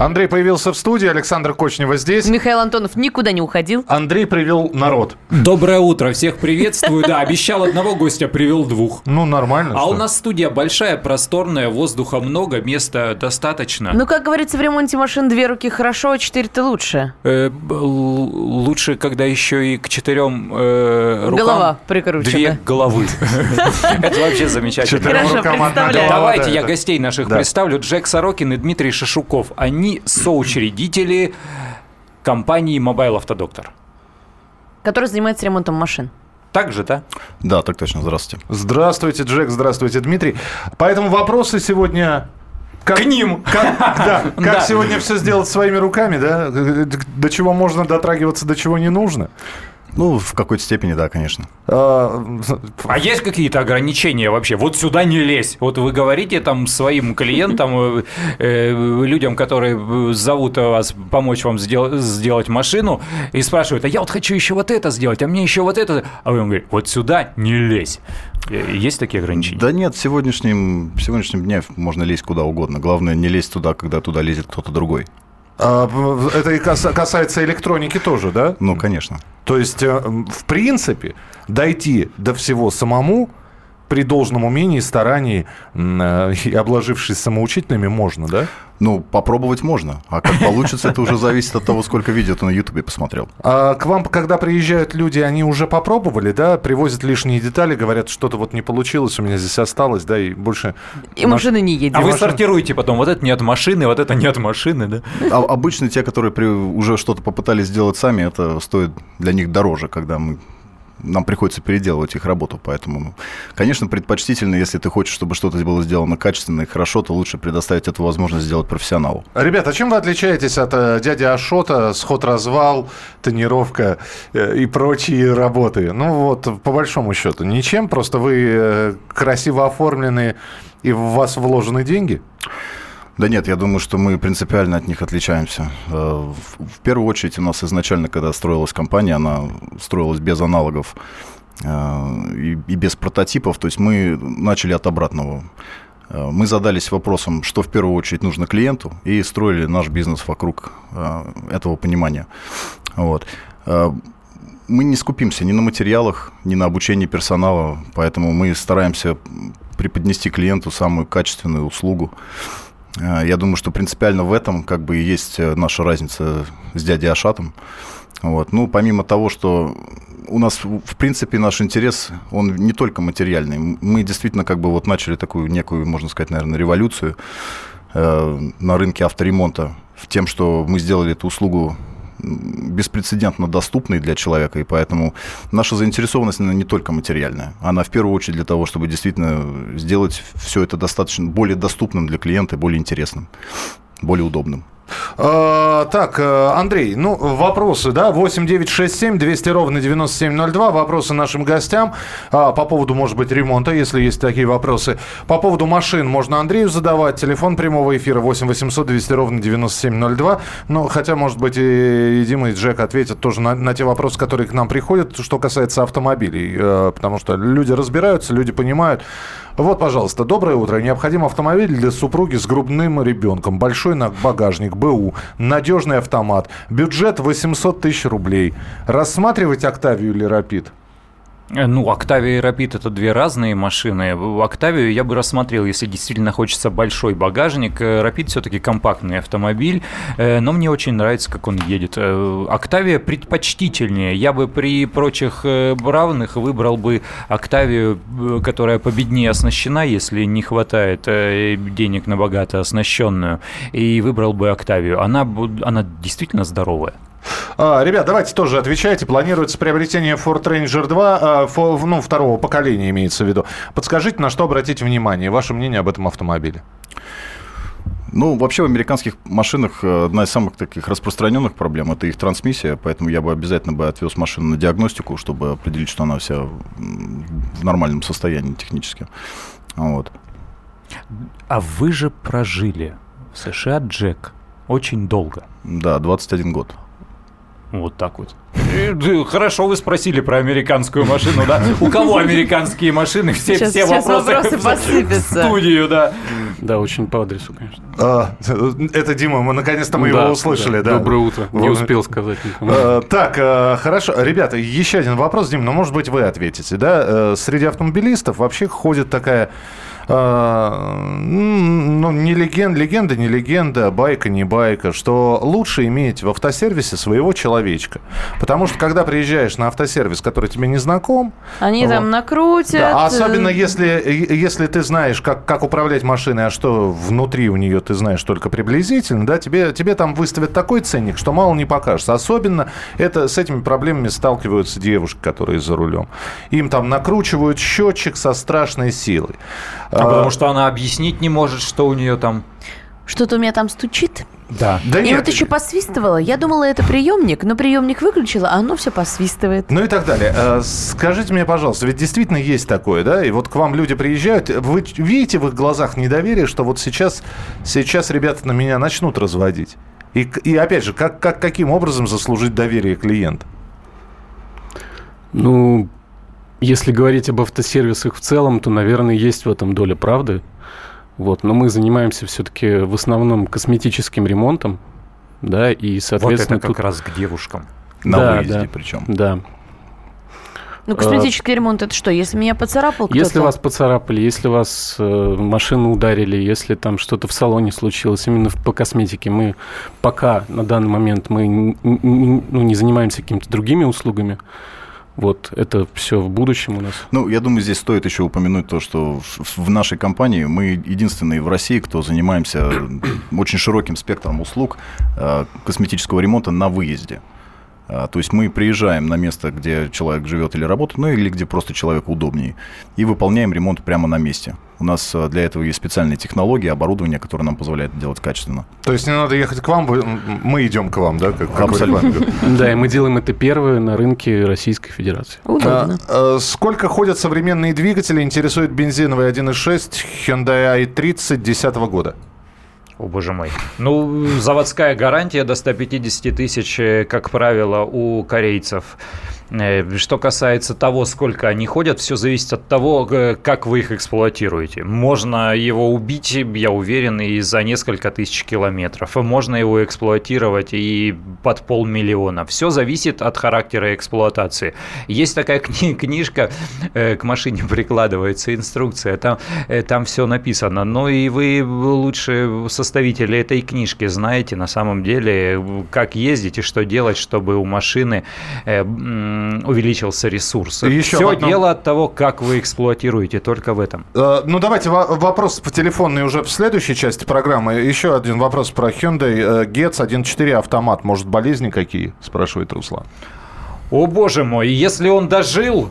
Андрей появился в студии, Александр Кочнева здесь. Михаил Антонов никуда не уходил. Андрей привел народ. Доброе утро, всех приветствую. Да, обещал одного гостя, привел двух. Ну, нормально. А у нас студия большая, просторная, воздуха много, места достаточно. Ну, как говорится, в ремонте машин две руки хорошо, а четыре-то лучше. Э, лучше, когда еще и к четырем э, рукам Голова прикручена. две головы. Это вообще замечательно. Давайте да, я гостей наших представлю. Джек Сорокин и Дмитрий Шишуков. Они соучредители компании Mobile Автодоктор. Который занимается ремонтом машин. Так же, да? Да, так точно. Здравствуйте. Здравствуйте, Джек, здравствуйте, Дмитрий. Поэтому вопросы сегодня... Как, К ним. Как, да, как Да. сегодня все сделать своими руками, да? До чего можно дотрагиваться, до чего не нужно. Ну, в какой-то степени, да, конечно. А, А есть какие-то ограничения вообще? Вот сюда не лезь. Вот вы говорите там своим клиентам, э, э, людям, которые зовут вас помочь вам сдел- сделать машину, и спрашивают, а я вот хочу еще вот это сделать, а мне еще вот это. А вы им говорите, вот сюда не лезь. Э, Есть такие ограничения? Да нет, в сегодняшнем, в сегодняшнем дне можно лезть куда угодно. Главное, не лезть туда, когда туда лезет кто-то другой. А, это и каса- касается электроники тоже, да? Ну, конечно. То есть, э, в принципе, дойти до всего самому при должном умении, старании э, и обложившись самоучителями можно, да? Ну, попробовать можно. А как получится, это уже зависит от того, сколько видео ты на Ютубе посмотрел. А к вам, когда приезжают люди, они уже попробовали, да? Привозят лишние детали, говорят, что-то вот не получилось, у меня здесь осталось, да, и больше... И машины не едет. А вы машина- сортируете потом, вот это не от машины, вот это не от машины, да? А обычно те, которые при- уже что-то попытались сделать сами, это стоит для них дороже, когда мы нам приходится переделывать их работу, поэтому, ну, конечно, предпочтительно, если ты хочешь, чтобы что-то было сделано качественно и хорошо, то лучше предоставить эту возможность сделать профессионалу. Ребята, чем вы отличаетесь от э, дяди Ашота, сход-развал, тонировка э, и прочие работы? Ну вот, по большому счету, ничем, просто вы э, красиво оформлены и в вас вложены деньги? Да нет, я думаю, что мы принципиально от них отличаемся. Э, В первую очередь у нас изначально, когда строилась компания, она строилась без аналогов э, и без прототипов, то есть мы начали от обратного. Э, Мы задались вопросом, что в первую очередь нужно клиенту, и строили наш бизнес вокруг этого понимания. Вот. Мы не скупимся ни на материалах, ни на обучении персонала, поэтому мы стараемся преподнести клиенту самую качественную услугу. Э, Я думаю, что принципиально в этом как бы и есть э, наша разница с дядей Ашатом. Вот. Ну, помимо того, что у нас, в принципе, наш интерес, он не только материальный. Мы действительно как бы вот начали такую некую, можно сказать, наверное, революцию э, на рынке авторемонта в тем, что мы сделали эту услугу беспрецедентно доступной для человека, и поэтому наша заинтересованность она не только материальная. Она в первую очередь для того, чтобы действительно сделать все это достаточно более доступным для клиента, более интересным, более удобным. А, так, э, Андрей, ну, вопросы, да, 8 9 6 7 200 ровно 9702, вопросы нашим гостям. А, по поводу, может быть, ремонта, если есть такие вопросы. По поводу машин можно Андрею задавать, телефон прямого эфира 8 800 200 ровно 9702, ну, хотя, может быть, и, Дима, и Джек ответят тоже на, на те вопросы, которые к нам приходят, что касается автомобилей, э, потому что люди разбираются, люди понимают. Вот, пожалуйста, доброе утро. Необходим автомобиль для супруги с грудным ребенком. Большой багажник, БУ, надежный автомат. Бюджет 800 тысяч рублей. Рассматривать Октавию или Рапид? Э, Ну, Октавия и Рапид это две разные машины. Октавию я бы рассмотрел, если действительно хочется большой багажник. Э, Рапид все-таки компактный автомобиль, э, но мне очень нравится, как он едет. Октавия предпочтительнее. Я бы при прочих равных выбрал бы Октавию, которая победнее оснащена, если не хватает денег на богато оснащенную, и выбрал бы Октавию. Она, она действительно здоровая. А, ребят, давайте тоже отвечайте. Планируется приобретение Ford Ranger 2, а, ну, второго поколения имеется в виду. Подскажите, на что обратить внимание? Ваше мнение об этом автомобиле? Ну, вообще в американских машинах э, одна из самых таких распространенных проблем – это их трансмиссия, поэтому я бы обязательно бы отвез машину на диагностику, чтобы определить, что она вся в нормальном состоянии технически. Вот. А вы же прожили в США, Джек, Очень долго. Да, 21 год. Вот так вот. Хорошо вы спросили про американскую машину, да? У кого американские машины? Все, Сейчас- все сейчас вопросы, вопросы в посыпятся. студию, да. Да, очень по адресу, конечно. А, Это Дима, мы наконец-то мы Да, его услышали, да. Доброе утро. Не Вот. успел сказать никому. Э, Так, э, хорошо. Ребята, еще один вопрос, Дим, но, может быть, вы ответите, да? Э, Среди автомобилистов вообще ходит такая, э, ну, не легенда, легенда, не легенда, байка, не байка, что лучше иметь в автосервисе своего человечка. Потому что, когда приезжаешь на автосервис, который тебе не знаком, Они Вот. там накрутят. да, а особенно э, если, если ты знаешь, как, как управлять машиной, а что внутри у нее ты знаешь только приблизительно, да, тебе, тебе там выставят такой ценник, что мало не покажется. Особенно это, с этими проблемами сталкиваются девушки, которые за рулем. Им там накручивают счетчик со страшной силой. А потому что она объяснить не может, что у нее там. Что-то у меня там стучит. Да. Да И нет, вот еще посвистывала. Я думала, это приемник, но приемник выключила, а оно все посвистывает. Ну и так далее. Э, Скажите мне, пожалуйста, ведь действительно есть такое, да? И вот к вам люди приезжают, вы видите в их глазах недоверие, что вот сейчас, сейчас ребята на меня начнут разводить. И, и опять же, как, как, каким образом заслужить доверие клиента? Ну, если говорить об автосервисах в целом, то, наверное, есть в этом доля правды. Вот, но мы занимаемся все-таки в основном косметическим ремонтом, да, и, Вот соответственно, это как тут- раз к девушкам. На Да, выезде да. причем. да. Ну, косметический ремонт это что? Если меня поцарапал кто-то? Если вас поцарапали, если вас э, машину ударили, если там что-то в салоне случилось, именно в- по косметике, мы пока на данный момент мы ну, не занимаемся какими-то другими услугами. Вот это все в будущем у нас. Ну, я думаю, здесь стоит еще упомянуть то, что в, нашей компании мы единственные в России, кто занимаемся очень широким спектром услуг э, косметического ремонта на выезде. А, То есть мы приезжаем на место, где человек живет или работает, ну или где просто человеку удобнее, и выполняем ремонт прямо на месте. У нас э, для этого есть специальные технологии, оборудование, которое нам позволяет делать качественно. То есть не надо ехать к вам, мы идем к вам, да? Как, Абсолютно. Да, и мы делаем это первое на рынке Российской Федерации. Удобно. А, Сколько ходят современные двигатели? Интересует бензиновый 1.6 Hyundai i30 2010 года. О, боже мой. Ну, заводская гарантия до 150 тысяч, э, как правило, у корейцев. Э, Что касается того, сколько они ходят, все зависит от того, э, как вы их эксплуатируете. Можно его убить, я уверен, и за несколько тысяч километров. Можно его эксплуатировать и под полмиллиона. Все зависит от характера эксплуатации. Есть такая кни- книжка, э, к машине прикладывается инструкция, там, э, там все написано. Но и вы лучше составители этой книжки знаете на самом деле, как ездить и что делать, чтобы у машины э, увеличился ресурс. И еще все одном- дело от того, как вы эксплуатируете, только в этом. Э, Ну, давайте во- вопрос по телефонной уже в следующей части программы. Еще один вопрос про Hyundai э, Getz 1.4 автомат. Может, болезни какие? Спрашивает Руслан. О боже мой, если он дожил,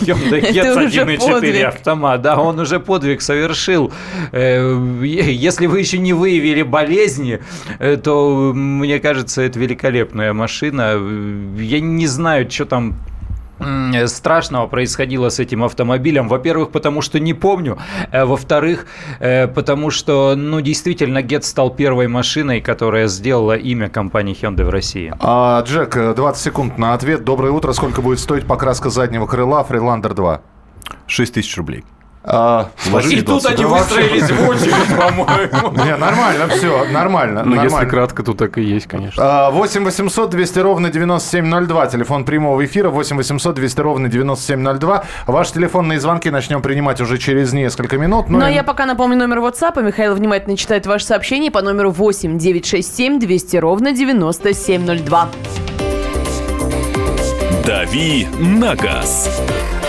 Getz уже 1.4 подвиг. автомат, да, он уже подвиг совершил. Э, Если вы еще не выявили болезни, э, то, мне кажется, это великолепная машина. Я не знаю, что там страшного происходило с этим автомобилем. Во-первых, потому что не помню. Э, Во-вторых, э, потому что, ну, действительно, Get стал первой машиной, которая сделала имя компании Hyundai в России. А, Джек, э, 20 секунд на ответ. Доброе утро. Сколько будет стоить покраска заднего крыла Freelander 2? 6 тысяч рублей. А, И тут 20. они выстроились в очередь, по-моему. не, нормально, все, нормально. Ну, если кратко, то так и есть, конечно. А, 8 800 200 ровно 9702. Телефон прямого эфира 8 800 200 ровно 9702. Ваши телефонные звонки начнем принимать уже через несколько минут. Ну Но и- я пока напомню номер WhatsApp, и Михаил внимательно читает ваше сообщение по номеру 8 967 200 ровно 9702. «Дави на газ»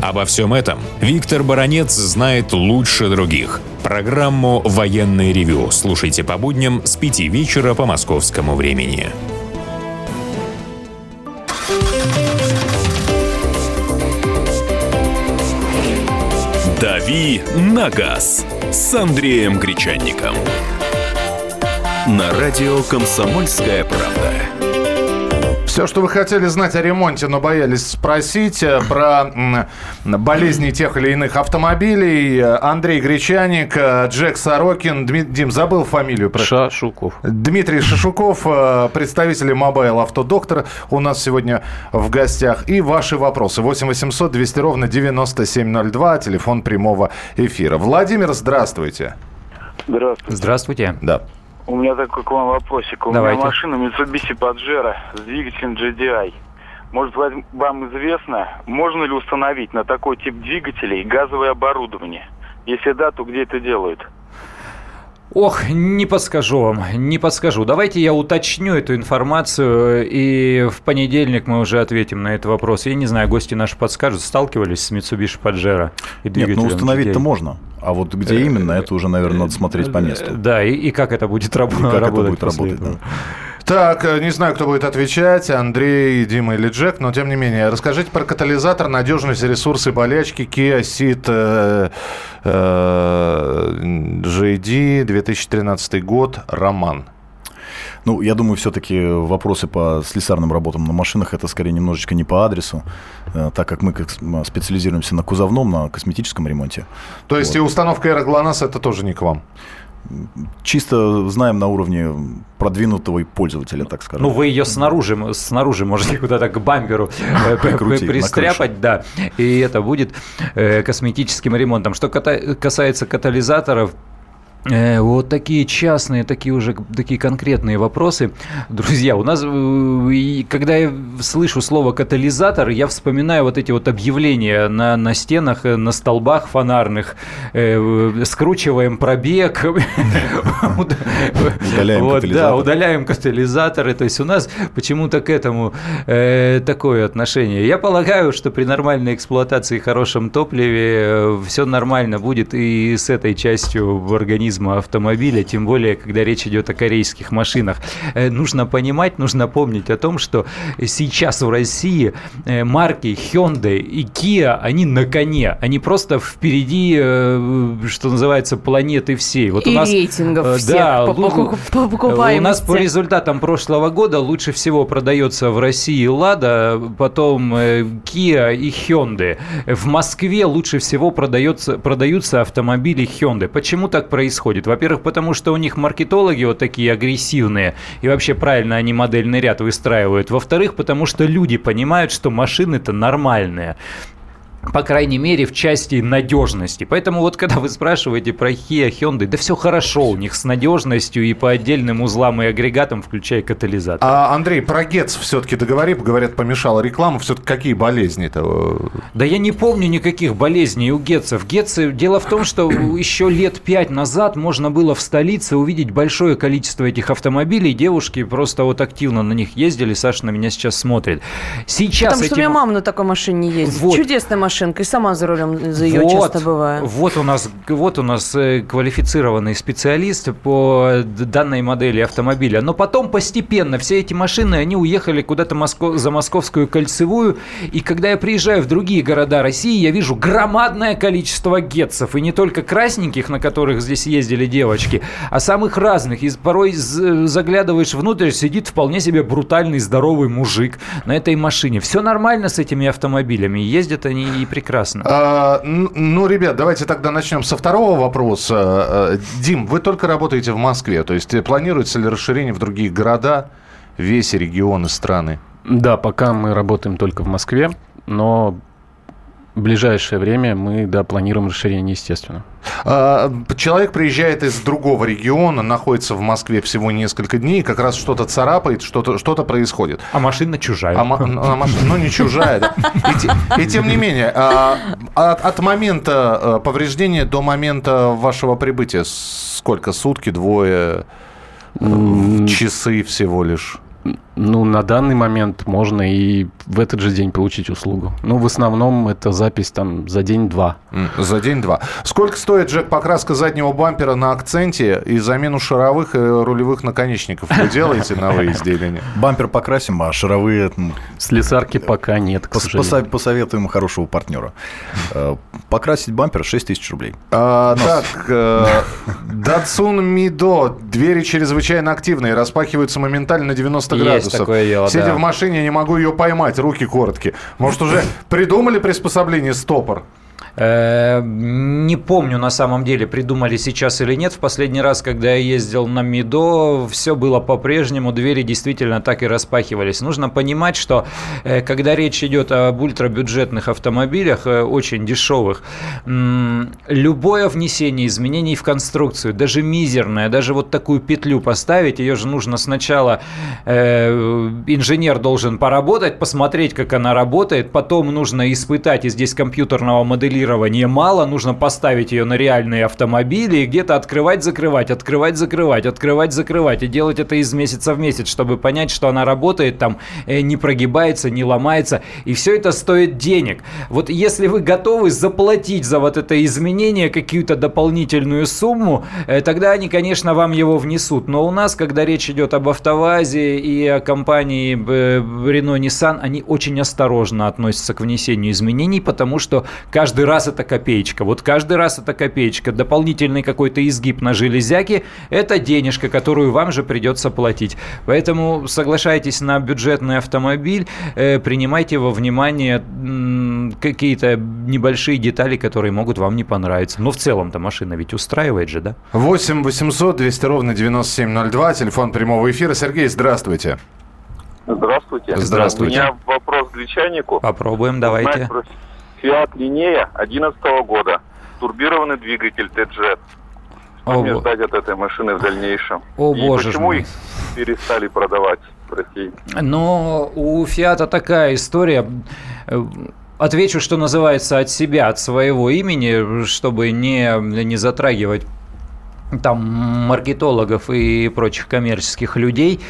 Обо всем этом Виктор Баранец знает лучше других. Программу «Военный ревю» слушайте по будням с 5 вечера по московскому времени. «Дави на газ» с Андреем Гречанником. На радио «Комсомольская правда». Все, что вы хотели знать о ремонте, но боялись спросить э, про болезни тех или иных автомобилей. Андрей Гречаник, э, Джек Сорокин, Дми- Дим, забыл фамилию. про- Шашуков. Дмитрий Шишуков, э, представители Mobile Автодоктор у нас сегодня в гостях. И ваши вопросы. 8 800 200 ровно 9702, телефон прямого эфира. Владимир, здравствуйте. Здравствуйте. Здравствуйте. Да. У меня такой к вам вопросик. У Давайте. меня машина Mitsubishi Pajero с двигателем GDI. Может, вам- вам известно, можно ли установить на такой тип двигателей газовое оборудование? Если да, то где это делают? Ох, не подскажу вам, не подскажу. Давайте я уточню эту информацию, и в понедельник мы уже ответим на этот вопрос. Я не знаю, гости наши подскажут, сталкивались с Mitsubishi Pajero и Нет, ну установить-то можно. А вот где именно, это уже, наверное, надо смотреть по месту. Да, и, и как это будет раб- И как это работать будет после работать, да. Так, э, не знаю, кто будет отвечать, Андрей, Дима или Джек, но тем не менее. Расскажите про катализатор, надежность, ресурсы, болячки, Kia Ceed э, э, JD, 2013 год, Роман. Ну, я думаю, все-таки вопросы по слесарным работам на машинах это скорее немножечко не по адресу, э, так как мы как специализируемся на кузовном, на косметическом ремонте. То есть Вот. и установка аэроглонасса это тоже не к вам? Чисто знаем на уровне продвинутого пользователя, так скажем. Ну, вы ее снаружи, снаружи можете куда-то к бамперу э, пристряпать, да, и это будет э, косметическим ремонтом. Что касается катализаторов, вот такие частные, такие уже такие конкретные вопросы. Друзья, у нас, э, когда я слышу слово катализатор, я вспоминаю вот эти вот объявления на, на стенах, э, на столбах фонарных. э, Скручиваем пробег. Удаляем Вот, Да, катализатор. удаляем катализаторы. То есть у нас почему-то к этому э, такое отношение. Я полагаю, что при нормальной эксплуатации и хорошем топливе все нормально будет и с этой частью организма автомобиля, тем более, когда речь идет о корейских машинах. Э, нужно понимать, нужно помнить о том, что сейчас в России э, марки Hyundai и Kia, они на коне. Они просто впереди, э, что называется, планеты всей. Вот И у нас, рейтингов всех да, у нас по результатам прошлого года лучше всего продается в России Лада, потом Kia и Hyundai. В Москве лучше всего продается, продаются автомобили Hyundai. Почему так происходит? Во-первых, потому что у них маркетологи вот такие агрессивные, и вообще правильно они модельный ряд выстраивают. Во-вторых, потому что люди понимают, что машины-то нормальные по крайней мере, в части надежности. Поэтому вот когда вы спрашиваете про Kia, Hyundai, да все хорошо у них с надежностью и по отдельным узлам и агрегатам, включая катализатор. А, Андрей, про ГЕЦ все-таки договори, говорят, помешала реклама. Все-таки какие болезни-то? Да я не помню никаких болезней у Гетцев. Гетцы, дело в том, что еще лет пять назад можно было в столице увидеть большое количество этих автомобилей. Девушки просто вот активно на них ездили. Саша на меня сейчас смотрит. Сейчас Потому что у меня ма- мама на такой машине ездит. Вот. Чудесная машинка. И сама за рулем за ее вот, часто бываю. Вот у нас, вот у нас э, квалифицированный специалист по данной модели автомобиля. Но потом постепенно все эти машины, они уехали куда-то Моско- за Московскую кольцевую. И когда я приезжаю в другие города России, я вижу громадное количество гетцев. И не только красненьких, на которых здесь ездили девочки, а самых разных. И порой заглядываешь внутрь, сидит вполне себе брутальный, здоровый мужик на этой машине. Все нормально с этими автомобилями. Ездят они и прекрасно. А, ну, ребят, давайте тогда начнем со второго вопроса. Э, Дим, вы только работаете в Москве, то есть э, планируется ли расширение в другие города, весь регионы страны? Да, пока мы работаем только в Москве, но в ближайшее время мы, да, планируем расширение, естественно. А, Человек приезжает из другого региона, находится в Москве всего несколько дней, как раз что-то царапает, что-то что происходит. А машина чужая. А а машина, ну, не чужая, да. И, и тем не менее, а, от, от момента э, повреждения до момента вашего прибытия сколько? Сутки, двое, М, часы всего лишь? Ну, на данный момент можно и в этот же день получить услугу. Но в основном это запись там за день-два. За день-два. Сколько стоит, Джек, покраска заднего бампера на акценте и замену шаровых и рулевых наконечников? Вы делаете на выезде или нет? Бампер покрасим, а шаровые... Слесарки пока нет, к сожалению. Посоветуем хорошего партнера. Э, Покрасить бампер 6 тысяч рублей. А, так, э, Datsun Mido. Двери чрезвычайно активные, распахиваются моментально на 90 Есть градусов. такое дело, Сидя да. в машине, не могу ее поймать, руки короткие. Может, уже придумали приспособление стопор? Э, Не помню на самом деле, придумали сейчас или нет. В последний раз, когда я ездил на Мидо, все было по-прежнему, двери действительно так и распахивались. Нужно понимать, что э, когда речь идет об ультрабюджетных автомобилях, э, очень дешевых, любое внесение изменений в конструкцию, даже мизерное, даже вот такую петлю поставить, ее же нужно сначала, инженер должен поработать, посмотреть, как она работает, потом нужно испытать, и здесь компьютерного моделирования мало, нужно поставить ее на реальные автомобили и где-то открывать, закрывать, открывать, закрывать, открывать, закрывать, и делать это из месяца в месяц, чтобы понять, что она работает, там э, не прогибается, не ломается, и все это стоит денег. Вот если вы готовы заплатить за вот это изменение какую-то дополнительную сумму, э, тогда они, конечно, вам его внесут. Но у нас, когда речь идет об АвтоВАЗе и о компании э, Renault Nissan, они очень осторожно относятся к внесению изменений, потому что каждый раз это копеечка. Вот каждый раз это копеечка. Дополнительный какой-то изгиб на железяке – это денежка, которую вам же придется платить. Поэтому соглашайтесь на бюджетный автомобиль, э, принимайте во внимание какие-то небольшие детали, которые могут вам не понравиться. Но в целом-то машина ведь устраивает же, да? 8 800 200 ровно 9702, телефон прямого эфира. Сергей, здравствуйте. Здравствуйте. Здравствуйте. У меня вопрос к гречанику. Попробуем, давайте. про Fiat Linea 11 года. Турбированный двигатель T-Jet. Что О, мне бо- ждать от этой машины в дальнейшем? О, И боже почему мой. их перестали продавать в России? Но у Фиата такая история. Э, Отвечу, что называется, от себя, от своего имени, чтобы не, не затрагивать там маркетологов и прочих коммерческих людей.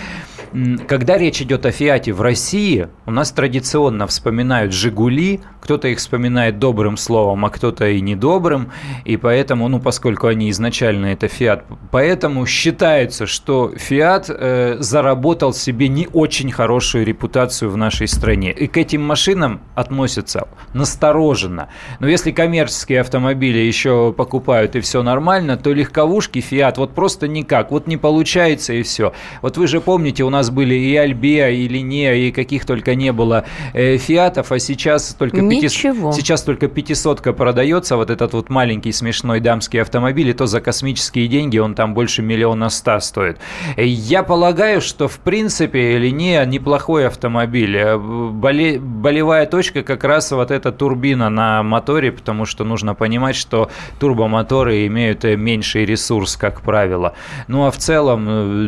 Когда речь идет о Фиате в России, у нас традиционно вспоминают «Жигули», кто-то их вспоминает добрым словом, а кто-то и недобрым, и поэтому, ну, поскольку они изначально это Фиат, поэтому считается, что Фиат э, заработал себе не очень хорошую репутацию в нашей стране, и к этим машинам относятся настороженно. Но если коммерческие автомобили еще покупают и все нормально, то легковушки Фиат вот просто никак, вот не получается и все. Вот вы же помните, у нас были и Альбея, и Линея, и каких только не было э, Фиатов, а сейчас только пяти- Ничего. сейчас только пятисотка продается, вот этот вот маленький смешной дамский автомобиль, и то за космические деньги он там больше миллиона ста стоит. Э, Я полагаю, что в принципе Линея неплохой автомобиль. Э, боле- болевая точка как раз вот эта турбина на моторе, потому что нужно понимать, что турбомоторы имеют э, меньший ресурс, как правило. Ну а в целом,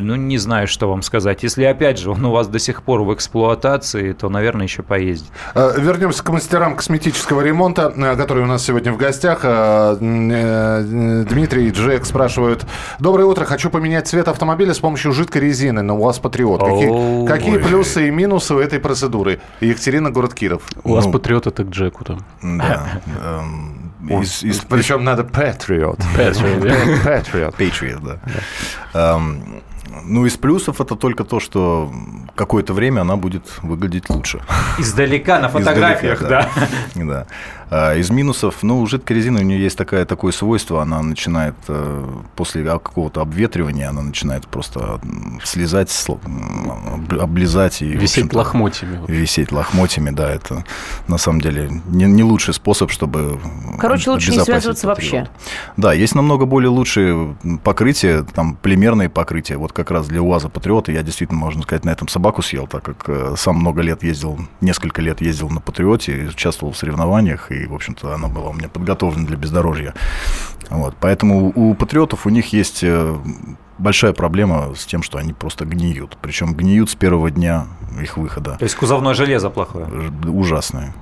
ну не знаю, что вам сказать. Если опять же он у вас до сих пор в эксплуатации, то, наверное, еще поездит. Э, Вернемся к мастерам косметического ремонта, э, которые у нас сегодня в гостях. Э, Дмитрий и Джек спрашивают. Доброе утро. Хочу поменять цвет автомобиля с помощью жидкой резины на УАЗ Патриот. Какие, какие плюсы и минусы у этой процедуры? Екатерина, город Киров. У вас Ну. патриот это к Джеку там. Да. Эм, из- из- Причем надо Patriot. Patriot, Patriot. Patriot, да. Ну, из плюсов это только то, что какое-то время она будет выглядеть лучше. Издалека на Издалека, фотографиях, да. Да. А из минусов, ну, жидкая резина, у нее есть такая, такое свойство, она начинает э, после какого-то обветривания, она начинает просто слезать, облизать и... Висеть лохмотьями. Висеть лохмотьями, да, это на самом деле не, не лучший способ, чтобы... Короче, лучше не связываться вообще. Да, есть намного более лучшие покрытия, там полимерные покрытия. Вот как раз для УАЗа Патриота я действительно, можно сказать, на этом собаку съел, так как э, сам много лет ездил, несколько лет ездил на Патриоте, участвовал в соревнованиях, и, в общем-то, она была у меня подготовлена для бездорожья. Вот, поэтому у Патриотов у них есть э, большая проблема с тем, что они просто гниют. Причем гниют с первого дня их выхода. То есть кузовное железо плохое. Ужасное.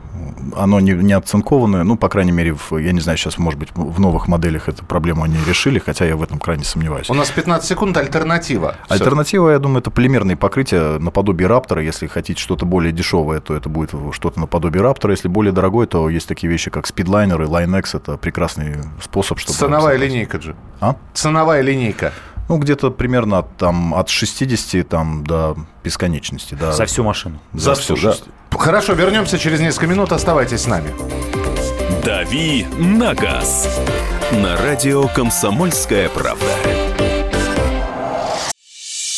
Оно не, не оцинкованное, ну, по крайней мере, в, я не знаю, сейчас, может быть, в новых моделях эту проблему они решили, хотя я в этом крайне сомневаюсь. У нас 15 секунд альтернатива. Альтернатива, я думаю, это полимерные покрытия наподобие Раптора. Если хотите что-то более дешевое, то это будет что-то наподобие Раптора. Если более дорогое, то есть такие вещи, как Speedliner и Line-X. Это прекрасный способ, чтобы... Ценовая линейка же. А? Ценовая линейка. Ну, где-то примерно от, там, от 60 там, до бесконечности. Да. За всю машину. За, всю, да. Хорошо, вернемся через несколько минут. Оставайтесь с нами. «Дави на газ» на радио «Комсомольская правда».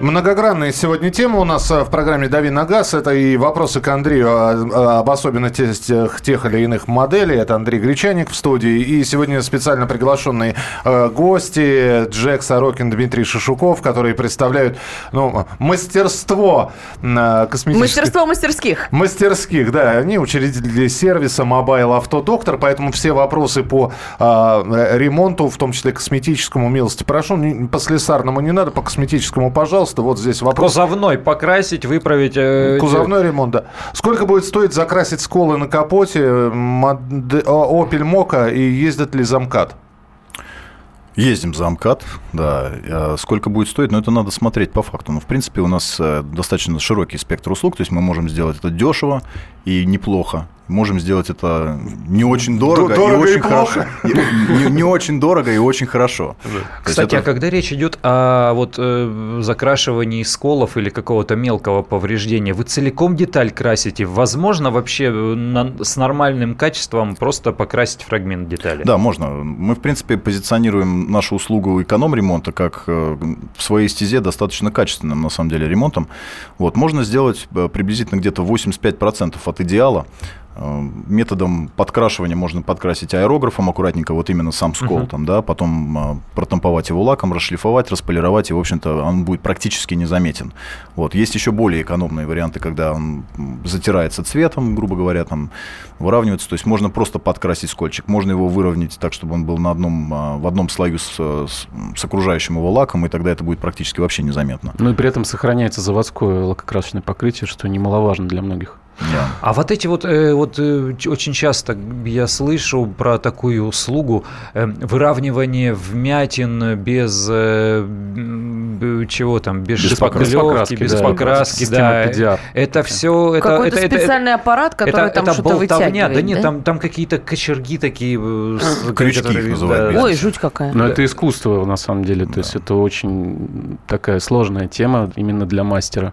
Многогранная сегодня тема у нас э, в программе «Дави на газ». Это и вопросы к Андрею об особенностях тех или иных моделей. Это Андрей Гречаник в студии. И сегодня специально приглашенные э, гости Джек Сорокин, Дмитрий Шишуков, которые представляют ну, мастерство э, косметических... Мастерство мастерских. Мастерских, да. Они учредители сервиса Mobile Auto Doctor, поэтому все вопросы по э, ремонту, в том числе косметическому, милости прошу. По слесарному не надо, по косметическому, пожалуйста пожалуйста, вот здесь вопрос. Кузовной покрасить, выправить. Э, Кузовной ремонт, да. Сколько будет стоить закрасить сколы на капоте Opel Mokka и ездит ли замкат? Ездим за МКАД, да. А сколько будет стоить, но это надо смотреть по факту. Но, в принципе, у нас э, достаточно широкий спектр услуг, то есть мы можем сделать это дешево и неплохо. Можем сделать это не очень дорого, дорого и очень и плохо. хорошо. Не, не очень дорого и очень хорошо. Кстати, это... а когда речь идет о вот, э, закрашивании сколов или какого-то мелкого повреждения, вы целиком деталь красите? Возможно вообще на, с нормальным качеством просто покрасить фрагмент детали? Да, можно. Мы, в принципе, позиционируем нашу услугу эконом-ремонта как э, в своей стезе достаточно качественным, на самом деле, ремонтом. Вот, можно сделать э, приблизительно где-то 85% от идеала. Э, методом подкрашивания можно подкрасить аэрографом аккуратненько, вот именно сам скол, uh-huh. там, да, потом э, протамповать его лаком, расшлифовать, располировать, и, в общем-то, он будет практически незаметен. Вот. Есть еще более экономные варианты, когда он затирается цветом, грубо говоря, там, выравнивается, то есть можно просто подкрасить скольчик, можно его выровнять так, чтобы он был на одном, э, в одном слою с, с, с окружающим его лаком, и тогда это будет практически вообще незаметно. Ну и при этом сохраняется заводское лакокрасочное покрытие, что немаловажно для многих. Да. А вот эти вот, э, вот э, очень часто я слышу про такую услугу э, выравнивание вмятин без чего там, без, без шпаклевки, без да, покраски, да. PDR. Это все, это какой-то это, специальный это, аппарат, который это, там это что-то вытягивает. Да нет, там там какие-то кочерги такие, крючки которые, их называют. Да. Ой, жуть какая. Но да. это искусство на самом деле, то да. есть это очень такая сложная тема именно для мастера.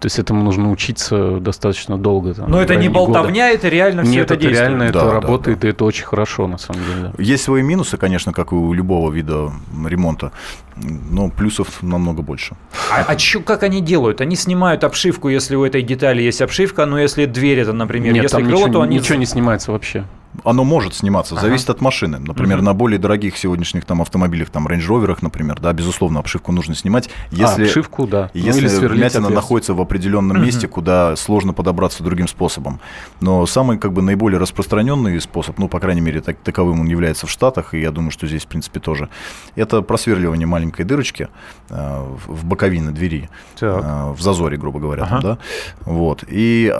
То есть этому нужно учиться достаточно долго. Там, Но это не болтовня, года. это реально все Нет, это, это действует. реально, да, это да, работает, да. и это очень хорошо, на самом деле. Есть свои минусы, конечно, как и у любого вида ремонта, но плюсов намного больше. А, а чё, как они делают? Они снимают обшивку, если у этой детали есть обшивка, но если дверь это, например, Нет, если там крыло, ничего, то они... ничего не снимается вообще оно может сниматься, ага. зависит от машины. Например, угу. на более дорогих сегодняшних там автомобилях, там Range Rover, например, да, безусловно, обшивку нужно снимать. Если, а, обшивку, да. Если ну, вмятина находится в определенном угу. месте, куда сложно подобраться другим способом. Но самый, как бы, наиболее распространенный способ, ну, по крайней мере, так, таковым он является в Штатах, и я думаю, что здесь, в принципе, тоже, это просверливание маленькой дырочки э, в боковине двери, э, в зазоре, грубо говоря, ага. там, да. Вот. И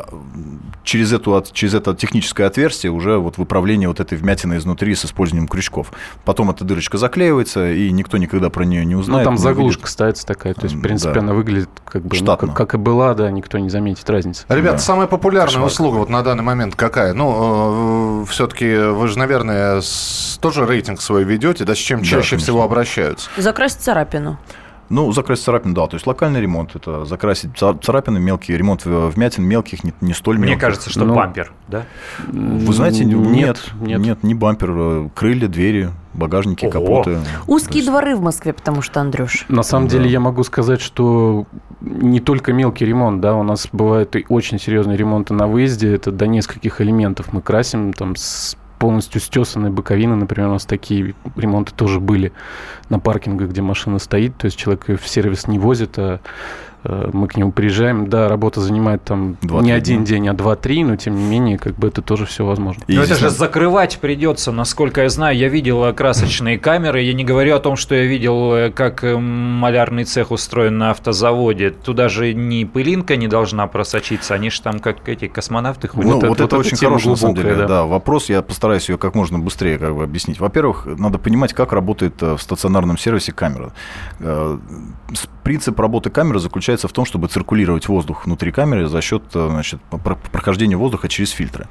через, эту, через это техническое отверстие уже вот выправление вот этой вмятины изнутри с использованием крючков. Потом эта дырочка заклеивается, и никто никогда про нее не узнает. Ну, там заглушка видит. ставится такая, то есть, в принципе, да. она выглядит как бы, ну, как, как и была, да, никто не заметит разницы. Ребята, да. самая популярная Кошмар. услуга вот на данный момент какая? Ну, э, все-таки вы же, наверное, с, тоже рейтинг свой ведете, да, с чем чаще да, всего обращаются? Закрасить царапину. Ну, закрасить царапину, да. То есть локальный ремонт, это закрасить ца- царапины, мелкий ремонт вмятин мелких, не, не столь Мне мелких. кажется, что Ну, бампер, да? Вы знаете, Нет, нет, нет. нет, не бампер, э, крылья, двери, багажники, Ого. капоты. Узкие есть- дворы в Москве, потому что, Андрюш. На самом Да. деле я могу сказать, что не только мелкий ремонт, да, у нас бывают и очень серьезные ремонты на выезде, это до нескольких элементов мы красим, там с полностью стесанной боковины, например, у нас такие ремонты тоже были на паркингах, где машина стоит, то есть человек ее в сервис не возит, а мы к нему приезжаем, да, работа занимает там Два-три не один дня. день, а два-три, но тем не менее, как бы это тоже все возможно. И Но это здесь же закрывать придется, насколько я знаю. Я видел красочные камеры. Я не говорю о том, что я видел, э, как э, малярный цех устроен на автозаводе. Туда же ни пылинка не должна просочиться. Они же там как эти космонавты ходят. Ну, Вот вот, это- это, очень хороший, на самом деле, глубокая, да. да. вопрос. Я постараюсь ее как можно быстрее как бы, объяснить. Во-первых, надо понимать, как работает э, в стационарном сервисе камера. Э, Принцип работы камеры заключается в том, чтобы циркулировать воздух внутри камеры за счет э, значит, про- прохождения воздуха через фильтры.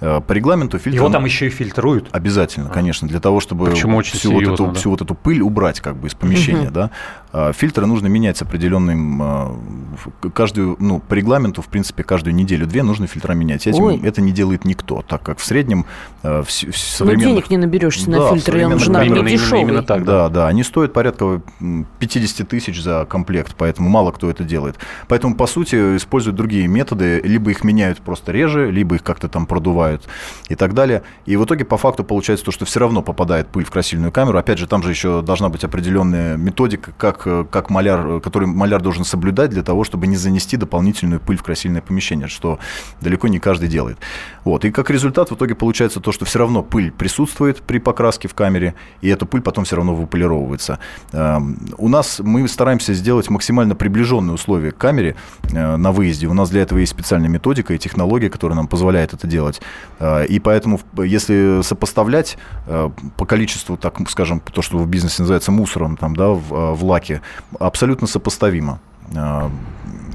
Э, По регламенту фильтры... Его там еще и фильтруют. Обязательно, конечно, для того, чтобы Причем очень всю, вот эту, серьезно, да. всю вот эту пыль убрать как бы из помещения, Мгм. да. А, Фильтры нужно менять с определенным в- каждую, ну, по регламенту, в принципе, каждую неделю-две нужно фильтра менять. Этим Ой. это не делает никто, так как в среднем а, в, в Ну, современных... денег не наберешься Да, на фильтры, он же камерах именно, дешевый. именно так, Да, да, они стоят порядка м, 50 тысяч за комплект, поэтому мало кто это делает. Поэтому, по сути, используют другие методы, либо их меняют просто реже, либо их как-то там продувают и так далее. И в итоге, по факту, получается то, что все равно попадает пыль в красильную камеру. Опять же, там же еще должна быть определенная методика, как, э, как маляр, э, который маляр должен соблюдать для того, чтобы не занести дополнительную пыль в красильное помещение, что далеко не каждый делает. Вот. И как результат в итоге получается то, что все равно пыль присутствует при покраске в камере, и эта пыль потом все равно выполировывается. Эм, У нас мы стараемся сделать максимально приближенные условия к камере э, на выезде. У нас для этого есть специальная методика и технология, которая нам позволяет это делать. Э, И поэтому, если сопоставлять э, по количеству, так скажем, то, что в бизнесе называется мусором, там, да, в, э, в лаке, абсолютно сопоставимо. Э,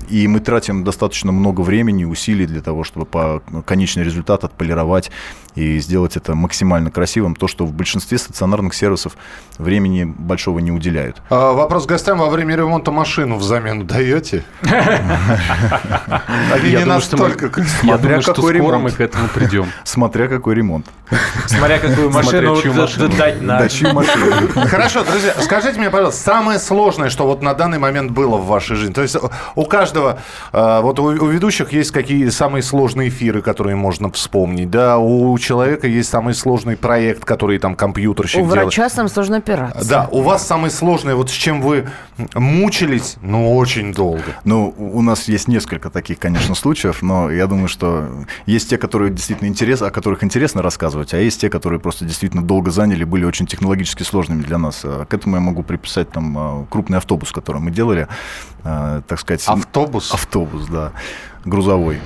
И мы тратим достаточно много времени, усилий для того, чтобы по конечный результат отполировать и сделать это максимально красивым. То, что в большинстве стационарных сервисов времени большого не уделяют. А, Вопрос гостям. Во время ремонта машину взамен даете? Они Я не думаю, что мы- настолько... Смотря думаю, что какой скоро ремонт. мы к этому придем. Смотря какой ремонт. Смотря какую машину дать надо. Хорошо, друзья, скажите мне, пожалуйста, самое сложное, что вот на данный момент было в вашей жизни? То есть у каждого, э, вот у, у ведущих есть какие самые сложные эфиры, которые можно вспомнить, да, у человека есть самый сложный проект, который там компьютерщик У делает. врача самая сложная операция. Да, у вас самое сложное, вот с чем вы мучились, ну, очень долго. Ну, у нас есть несколько таких, конечно, случаев, но я думаю, что есть те, которые действительно интересны, о которых интересно рассказывать, а есть те, которые просто действительно долго заняли, были очень технологически сложными для нас. А К этому я могу приписать там а, крупный автобус, который мы делали, так сказать. Автобус? Автобус, да, грузовой.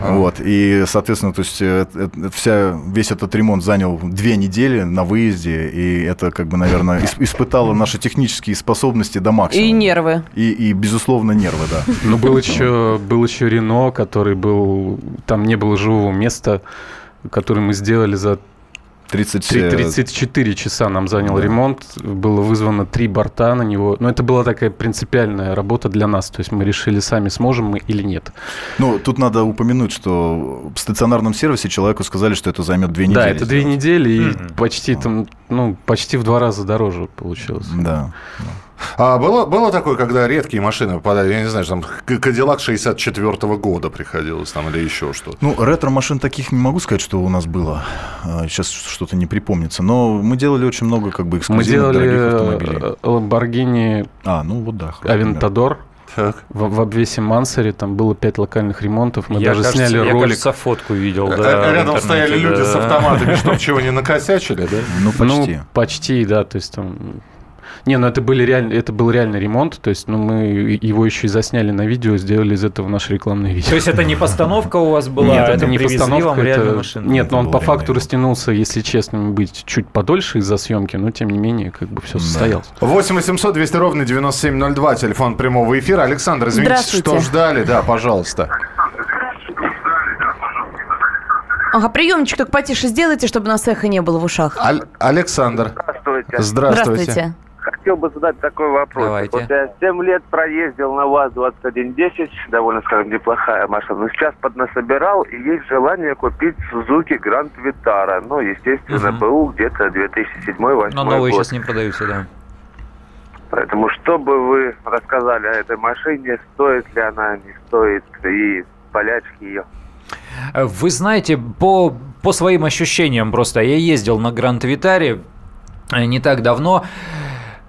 А. Вот, и, соответственно, то есть э, вся, весь этот ремонт занял две недели на выезде, и это, как бы, наверное, ис- испытало наши технические способности до максимума. И нервы. И, и, безусловно, нервы, да. Но был еще, был еще Рено, который был... Там не было живого места, который мы сделали за 30, три- э, 34 часа нам занял да. ремонт. Было вызвано три борта на него. Но это была такая принципиальная работа для нас. То есть мы решили сами, сможем мы или нет. Ну, тут надо упомянуть, что в стационарном сервисе человеку сказали, что это займет две недели. да, это две недели и Мгм. почти там, ну, почти в два раза дороже получилось. Да. А было, было такое, когда редкие машины попадали, я не знаю, там Кадиллак 64 года приходилось там или еще что-то? Ну, ретро-машин таких не могу сказать, что у нас было. А, Сейчас что-то не припомнится. Но мы делали очень много как бы Мы эксклюзивных делали дорогих автомобилей. э, Lamborghini А, ну вот да. Aventador Так. в, в обвесе Мансере. Там было пять локальных ремонтов. Мы Я, даже кажется, сняли я, ролик. кажется, фотку видел. Э, да, в Рядом стояли интернете, люди с да. автоматами, чтобы чего не накосячили, да? да. Ну, почти. Ну, почти, да, то есть там... Не, ну это, были реально, это был реальный ремонт, то есть ну, мы его еще и засняли на видео, сделали из этого наше рекламное видео. То есть это не постановка у вас была, Нет, это не постановка, это... машину? Нет, но он был по факту растянулся, если честно быть, чуть подольше из-за съемки, но тем не менее, как бы все Да. состоялось. 8 800 200 ровно 9702, телефон прямого эфира. Александр, извините, Здравствуйте. что ждали? Да, пожалуйста. Ага, приемничек только потише сделайте, чтобы нас эхо не было в ушах. Аль- Александр, Здравствуйте. здравствуйте. Здравствуйте. Хотел бы задать такой вопрос. Давайте. Вот я 7 лет проездил на ВАЗ-2110, довольно, скажем, неплохая машина. Но сейчас поднасобирал, и есть желание купить Suzuki Grand Vitara. Ну, естественно, Мгм. БУ где-то 2007-2008 Но новые год. сейчас не продаются, да. Поэтому что бы вы рассказали о этой машине, стоит ли она, не стоит, и полячки ее? Вы знаете, по, по своим ощущениям просто, я ездил на Гранд Витаре э, не так давно.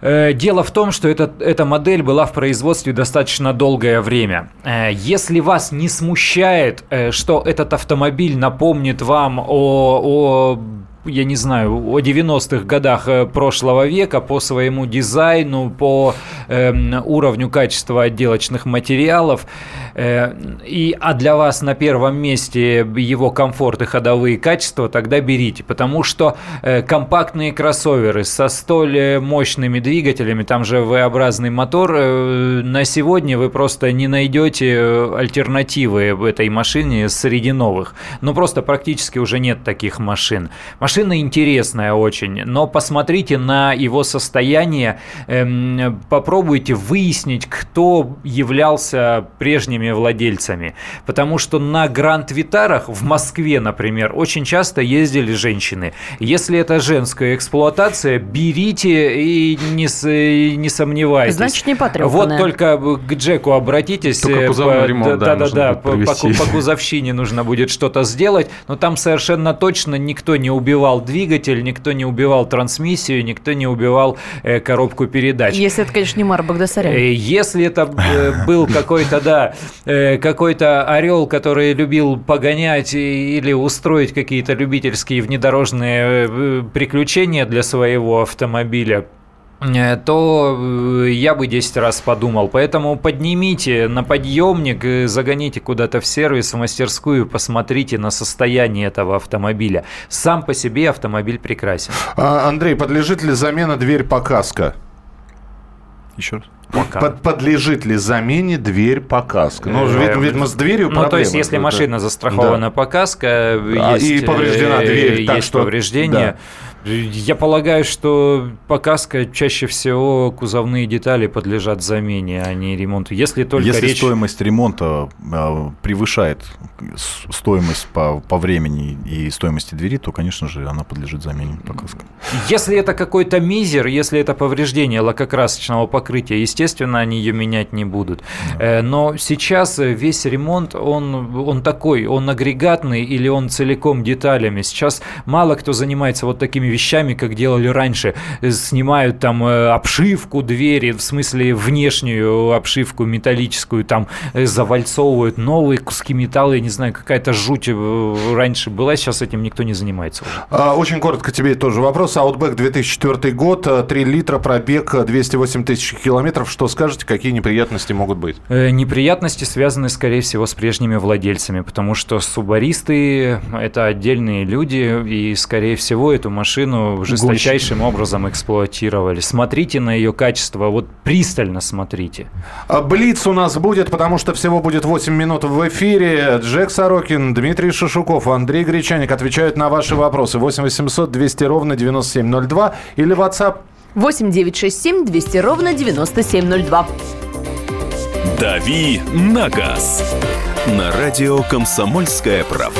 Э, Дело в том, что эта, эта модель была в производстве достаточно долгое время. Э, Если вас не смущает, э, что этот автомобиль напомнит вам о, о я не знаю, о 90-х годах э, прошлого века по своему дизайну, по эм, уровню качества отделочных материалов, э, и, а для вас на первом месте его комфорт и ходовые качества, тогда берите, потому что э, компактные кроссоверы со столь э, мощными двигателями, там же V-образный мотор, э, на сегодня вы просто не найдете э, альтернативы этой машине среди новых. Ну, просто практически уже нет таких машин. Машина интересная очень, но посмотрите на его состояние, эм, попробуйте выяснить, кто являлся прежними владельцами. Потому что на Гранд Витарах в Москве, например, очень часто ездили женщины. Если это женская эксплуатация, берите и не, с- не сомневайтесь. Значит, не потрепанная. Вот только к Джеку обратитесь. Только э, кузовной по- ремонт, да, да, да, нужно да, будет по, по по кузовщине нужно будет что-то сделать, но там совершенно точно никто не убивал двигатель, никто не убивал трансмиссию, никто не убивал э, коробку передач. Если это, конечно, не Мара Багдасарян. Э, Если это э, был какой-то, да, э, какой-то орел, который любил погонять или устроить какие-то любительские внедорожные э, приключения для своего автомобиля, то э, я бы 10 раз подумал. Поэтому поднимите на подъемник, э, загоните куда-то в сервис, в мастерскую, посмотрите на состояние этого автомобиля. Сам по себе автомобиль прекрасен. А, Андрей, подлежит ли замена дверь по каско? Еще раз. Пока. Под- подлежит ли замене дверь по каско? Ну, Э, видимо, видимо, с дверью Ну, то есть, проблема. если машина застрахована по каско, А, есть, и повреждена э, дверь, так есть что- повреждения. Я полагаю, что по каско чаще всего кузовные детали подлежат замене, а не ремонту. Если только Если речь... стоимость ремонта э, превышает стоимость по, по времени и стоимости двери, то, конечно же, она подлежит замене по каско. Если это какой-то мизер, если это повреждение лакокрасочного покрытия, естественно, они ее менять не будут. Э, Но сейчас весь ремонт, он, он такой, он агрегатный или он целиком деталями. Сейчас мало кто занимается вот такими вещами, как делали раньше. Снимают там э, обшивку двери, в смысле внешнюю обшивку металлическую, там э, завальцовывают новые куски металла, я не знаю, какая-то жуть э, раньше была, сейчас этим никто не занимается уже. А, Очень коротко тебе тоже вопрос. Outback 2004 год, э, 3 литра, пробег, э, 208 тысяч километров. Что скажете, какие неприятности могут быть? Неприятности связаны, скорее всего, с прежними владельцами, потому что субаристы – это отдельные люди, и, скорее всего, эту машину жесточайшим образом эксплуатировали. Смотрите на ее качество, вот пристально смотрите. А, Блиц у нас будет, потому что всего будет 8 минут в эфире. Джек Сорокин, Дмитрий Шишуков, Андрей Гречаник отвечают на ваши вопросы. 8 800 200 ровно 9702 или WhatsApp 8 967 200 ровно 9702. «Дави на газ» на радио «Комсомольская правда».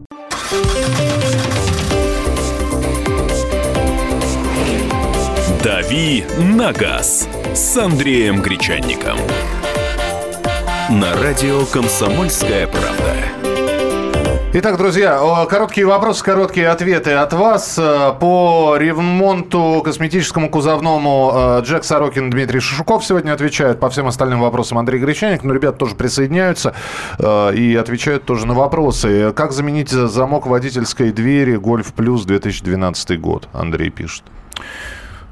«Дави на газ» с Андреем Гречанником. На радио «Комсомольская правда». Итак, друзья, короткие вопросы, короткие ответы от вас. Э, По ремонту косметическому кузовному э, Джек Сорокин, Дмитрий Шишуков сегодня отвечают. По всем остальным вопросам Андрей Гречаник. Но ребята тоже присоединяются э, и отвечают тоже на вопросы. Как заменить замок водительской двери Гольф Плюс 2012 год? Андрей пишет.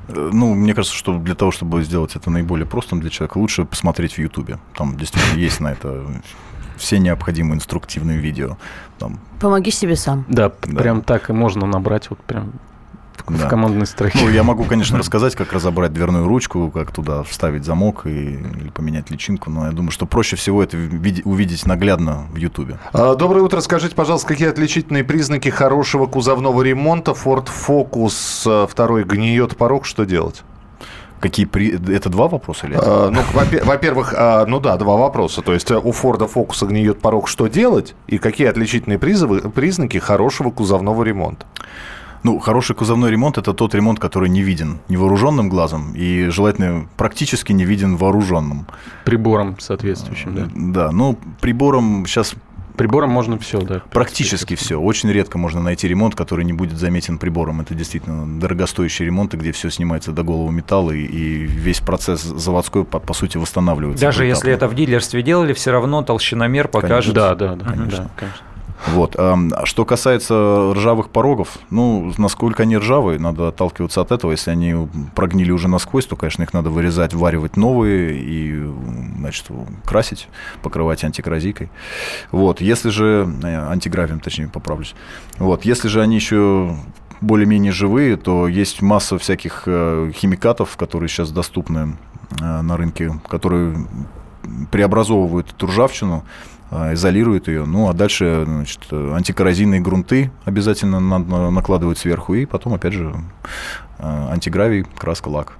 Э, Ну, мне кажется, что для того, чтобы сделать это наиболее простым для человека, лучше посмотреть в Ютубе. Там действительно есть на это все необходимые инструктивные видео. Там, Помоги себе сам. Да, Да. прям так и можно набрать вот прям в, в Да. командной строке. ну, я могу, конечно, рассказать, как разобрать дверную ручку, как туда вставить замок и, или поменять личинку, но я думаю, что проще всего это увидеть наглядно в Ютубе. А, Доброе утро. Скажите, пожалуйста, какие отличительные признаки хорошего кузовного ремонта? Ford Focus э, второй гниет порог. Что делать? Какие при... Это два вопроса или? А, Ну, во-пе- во-первых, а, ну да, два вопроса. То есть э, у Форда Фокуса гниет порог, что делать? И какие отличительные призовы, признаки хорошего кузовного ремонта? Ну, хороший кузовной ремонт – это тот ремонт, который не виден невооруженным глазом и, желательно, практически не виден вооруженным. Прибором соответствующим, да. Да, ну, прибором сейчас Прибором можно все, да. практически все. Очень редко можно найти ремонт, который не будет заметен прибором. Это действительно дорогостоящие ремонты, где все снимается до голого металла, и, и весь процесс заводской, по, по сути, восстанавливается. Даже если это в дилерстве делали, все равно толщиномер покажет. Да, да, да, Конечно. да, конечно. Вот. что касается ржавых порогов, ну, насколько они ржавые, надо отталкиваться от этого. Если они прогнили уже насквозь, то, конечно, их надо вырезать, варивать новые и, значит, красить, покрывать антикоррозийкой. Вот. Если же... э, Антигравием, точнее, поправлюсь. Вот. Если же они еще более-менее живые, то есть масса всяких э, химикатов, которые сейчас доступны э, на рынке, которые преобразовывают эту ржавчину, а, изолируют ее. Ну, а дальше значит, антикоррозийные грунты обязательно надо накладывать сверху. И потом, опять же, э, антигравий, краска, лак.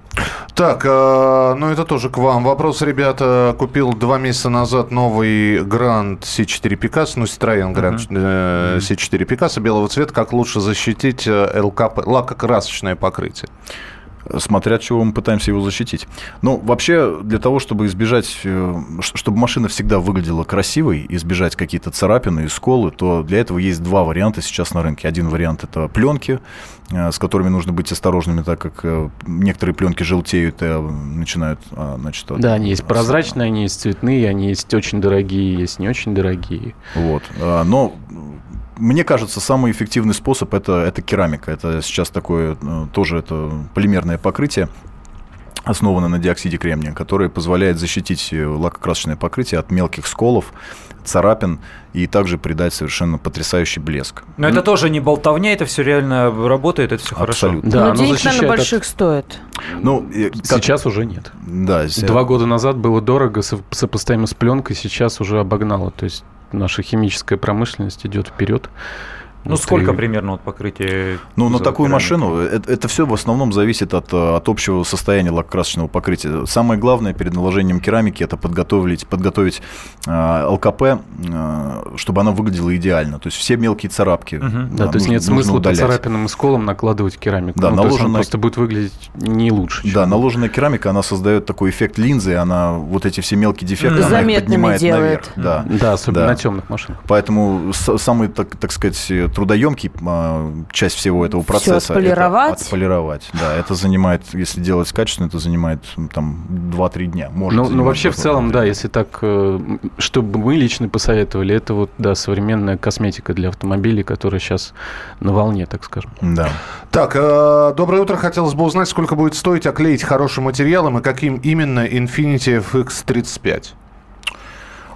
Так, э, ну это тоже к вам. Вопрос, ребята. Купил два месяца назад новый Grand C4 Picasso, ну, Citroёn Grand э, C4 Picasso белого цвета. Как лучше защитить э, ЛКП, лакокрасочное покрытие? Смотря от чего мы пытаемся его защитить. Ну, вообще, для того, чтобы избежать, э, чтобы машина всегда выглядела красивой, избежать какие-то царапины и сколы, то для этого есть два варианта сейчас на рынке. Один вариант – это пленки, э, с которыми нужно быть осторожными, так как э, некоторые пленки желтеют и начинают, а, значит... от- Да, они есть прозрачные, они есть цветные, они есть очень дорогие, есть не очень дорогие. Вот. А, Но мне кажется, самый эффективный способ это, это керамика. Это сейчас такое э, тоже это полимерное покрытие основано на диоксиде кремния, которое позволяет защитить э, лакокрасочное покрытие от мелких сколов, царапин и также придать совершенно потрясающий блеск. Но это тоже не болтовня, это все реально работает, это все хорошо. Абсолютно. Да, Но оно Ну, денег, наверное, от- больших стоит. Ну, э, как- Сейчас уже нет. да, с- Два года назад было дорого, со- сопоставимо с пленкой, сейчас уже обогнало. То есть наша химическая промышленность идет вперед. Ну, Вот сколько и- примерно вот покрытия? Ну, на такую керамикой? машину это, это все в основном зависит от, э, от общего состояния лакокрасочного покрытия. Самое главное перед наложением керамики это подготовить, подготовить э, ЛКП, э, чтобы она выглядела идеально. То есть все мелкие царапки. Мгм. Да, то есть нужно- нет нужно смысла по удалять. царапинам и сколам накладывать керамику. Да, ну, то есть он наложенная- просто будет выглядеть не лучше. чем- Да, наложенная керамика, она создает такой эффект линзы, она вот эти все мелкие дефекты, она их Заметными поднимает делает. наверх. Да. Да, особенно Да. на темных машинах. Поэтому самый, так, так сказать, трудоемкий а, часть всего этого процесса отполировать? это отполировать. Да, это занимает, если делать качественно, это занимает там 2-3 дня. Может Ну, ну, вообще, в 2-3 целом, да, если так, э, чтобы мы лично посоветовали, это вот, да, современная косметика для автомобилей, которая сейчас на волне, так скажем. Да. Так, э, доброе утро. Хотелось бы узнать, сколько будет стоить оклеить хорошим материалом и каким именно Infiniti FX35?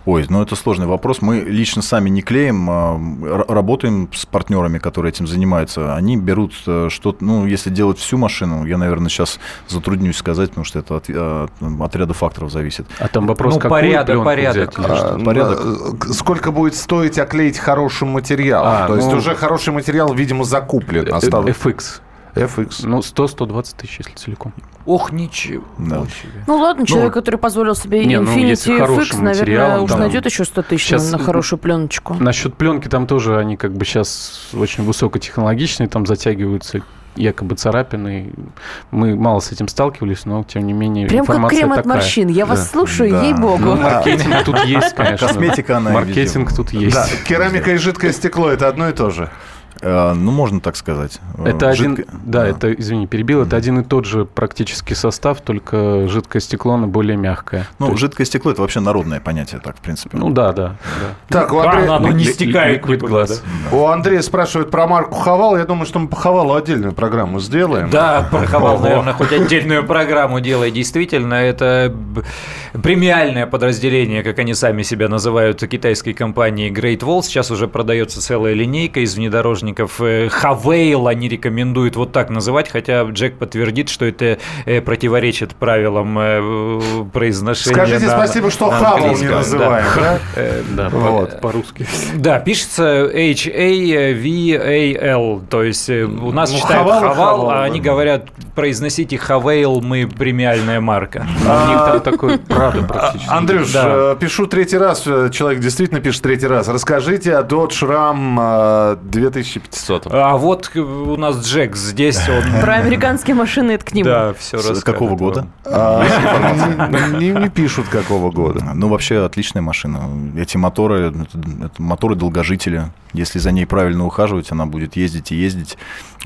Ой, ну это сложный вопрос. Мы лично сами не клеим, а, работаем с партнерами, которые этим занимаются. Они берут э, что-то, ну, если делать всю машину, я, наверное, сейчас затруднюсь сказать, потому что это от, э, от ряда факторов зависит. А там вопрос, Ну, какую порядок, порядок. взять А, ну, порядок? э, Сколько будет стоить оклеить хорошим материалом? А, То есть ну- уже хороший материал, видимо, закуплен. Осталось... FX. FX. Ну, 100-120 тысяч, если целиком. Ох, ничего Да. себе. Ну ладно, человек, который позволил себе не, ну, Infinity хороший FX, наверное, уж там, найдет еще 100 тысяч щас, на хорошую пленочку. Насчет пленки там тоже они как бы сейчас очень высокотехнологичные, там затягиваются якобы царапины. Мы мало с этим сталкивались, но тем не менее Прям как информация крем от такая. морщин. Я вас Да. слушаю, Да. ей-богу. Ну, маркетинг тут есть, конечно. Косметика, она Маркетинг тут есть. Да, керамика и жидкое стекло это одно и то же. Э, Ну, можно так сказать. Это Э, один, жидко- да, это, извини, перебил, это один и тот же практически состав, только жидкое стекло, оно более мягкое. Ну, То есть- жидкое стекло это вообще народное понятие, так, в принципе. ну да, да, да. Так, у Да, Андрея, оно не Ли- стекает ликвид никуда, глаз. да? у Андрея спрашивают про марку Хавал. Я думаю, что мы по Хавалу отдельную программу сделаем. Да, про Хавал, наверное, хоть отдельную программу делай. Действительно, это премиальное подразделение, как они сами себя называют, китайской компании Great Wall. Сейчас уже продается целая линейка из внедорожников охотников э, Хавейла не рекомендуют вот так называть, хотя Джек подтвердит, что это э, противоречит правилам э, произношения. Скажите на, спасибо, что Хавейл не называем. Да, да? да вот, по-русски. Да, пишется H-A-V-A-L, то есть у нас ну, читают Хавал, Хавал, Хавал, а они говорят, произносите Хавейл, мы премиальная марка. У них там такой правда а, практически. Андрюш, пишу третий раз, человек действительно пишет третий раз. Расскажите о Dodge Ram 2005 500. А вот э, у нас Джек здесь. Он... Про американские машины это к нему. Да, все С какого года? А, а, не пишут какого года. Ну, вообще отличная машина. Эти моторы, моторы долгожители. Если за ней правильно ухаживать, она будет ездить и ездить.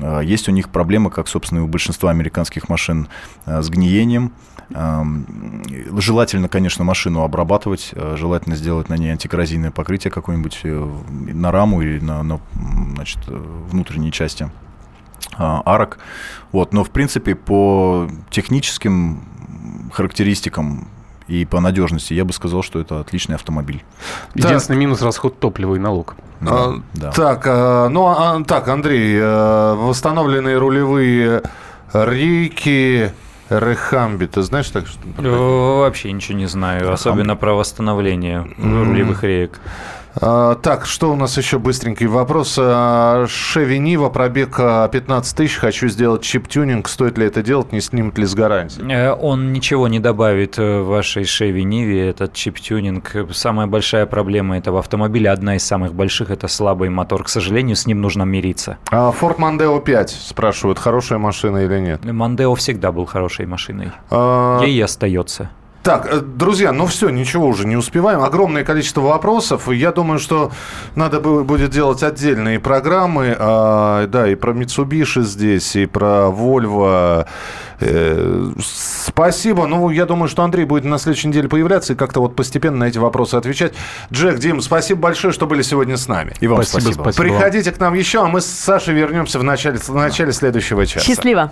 А, есть у них проблемы как, собственно, и у большинства американских машин, с гниением. Желательно, конечно, машину обрабатывать, желательно сделать на ней антикоррозийное покрытие какое-нибудь э, на раму или на, на значит, значит, внутренней части а, арок. Вот, но в принципе по техническим характеристикам и по надежности я бы сказал, что это отличный автомобиль. Единственный минус расход топлива и налог. А, Да. Так, э, ну, а, так, Андрей, э, восстановленные рулевые рейки Рехамби, ты знаешь так что? Э, Вообще ничего не знаю, особенно про восстановление рулевых реек. А, Так, что у нас еще быстренький вопрос. А, Шеви Нива, пробег а, 15 тысяч, хочу сделать чип-тюнинг. Стоит ли это делать, не снимет ли с гарантии? Э, Он ничего не добавит э, вашей Chevy Ниве, этот чип-тюнинг. Самая большая проблема этого автомобиля, одна из самых больших, это слабый мотор. К сожалению, с ним нужно мириться. А, Ford Mondeo 5 спрашивают, хорошая машина или нет. Мондео всегда был хорошей машиной. А, Ей и остается. Так, э, друзья, ну все, ничего уже не успеваем. Огромное количество вопросов. Я думаю, что надо бу- будет делать отдельные программы. А, да, и про Mitsubishi здесь, и про Volvo. Э, спасибо. Ну, я думаю, что Андрей будет на следующей неделе появляться и как-то вот постепенно на эти вопросы отвечать. Джек, Дим, спасибо большое, что были сегодня с нами. И вам Спасибо, спасибо. спасибо. Приходите к нам еще, а мы с Сашей вернемся в начале, в начале следующего часа. Счастливо.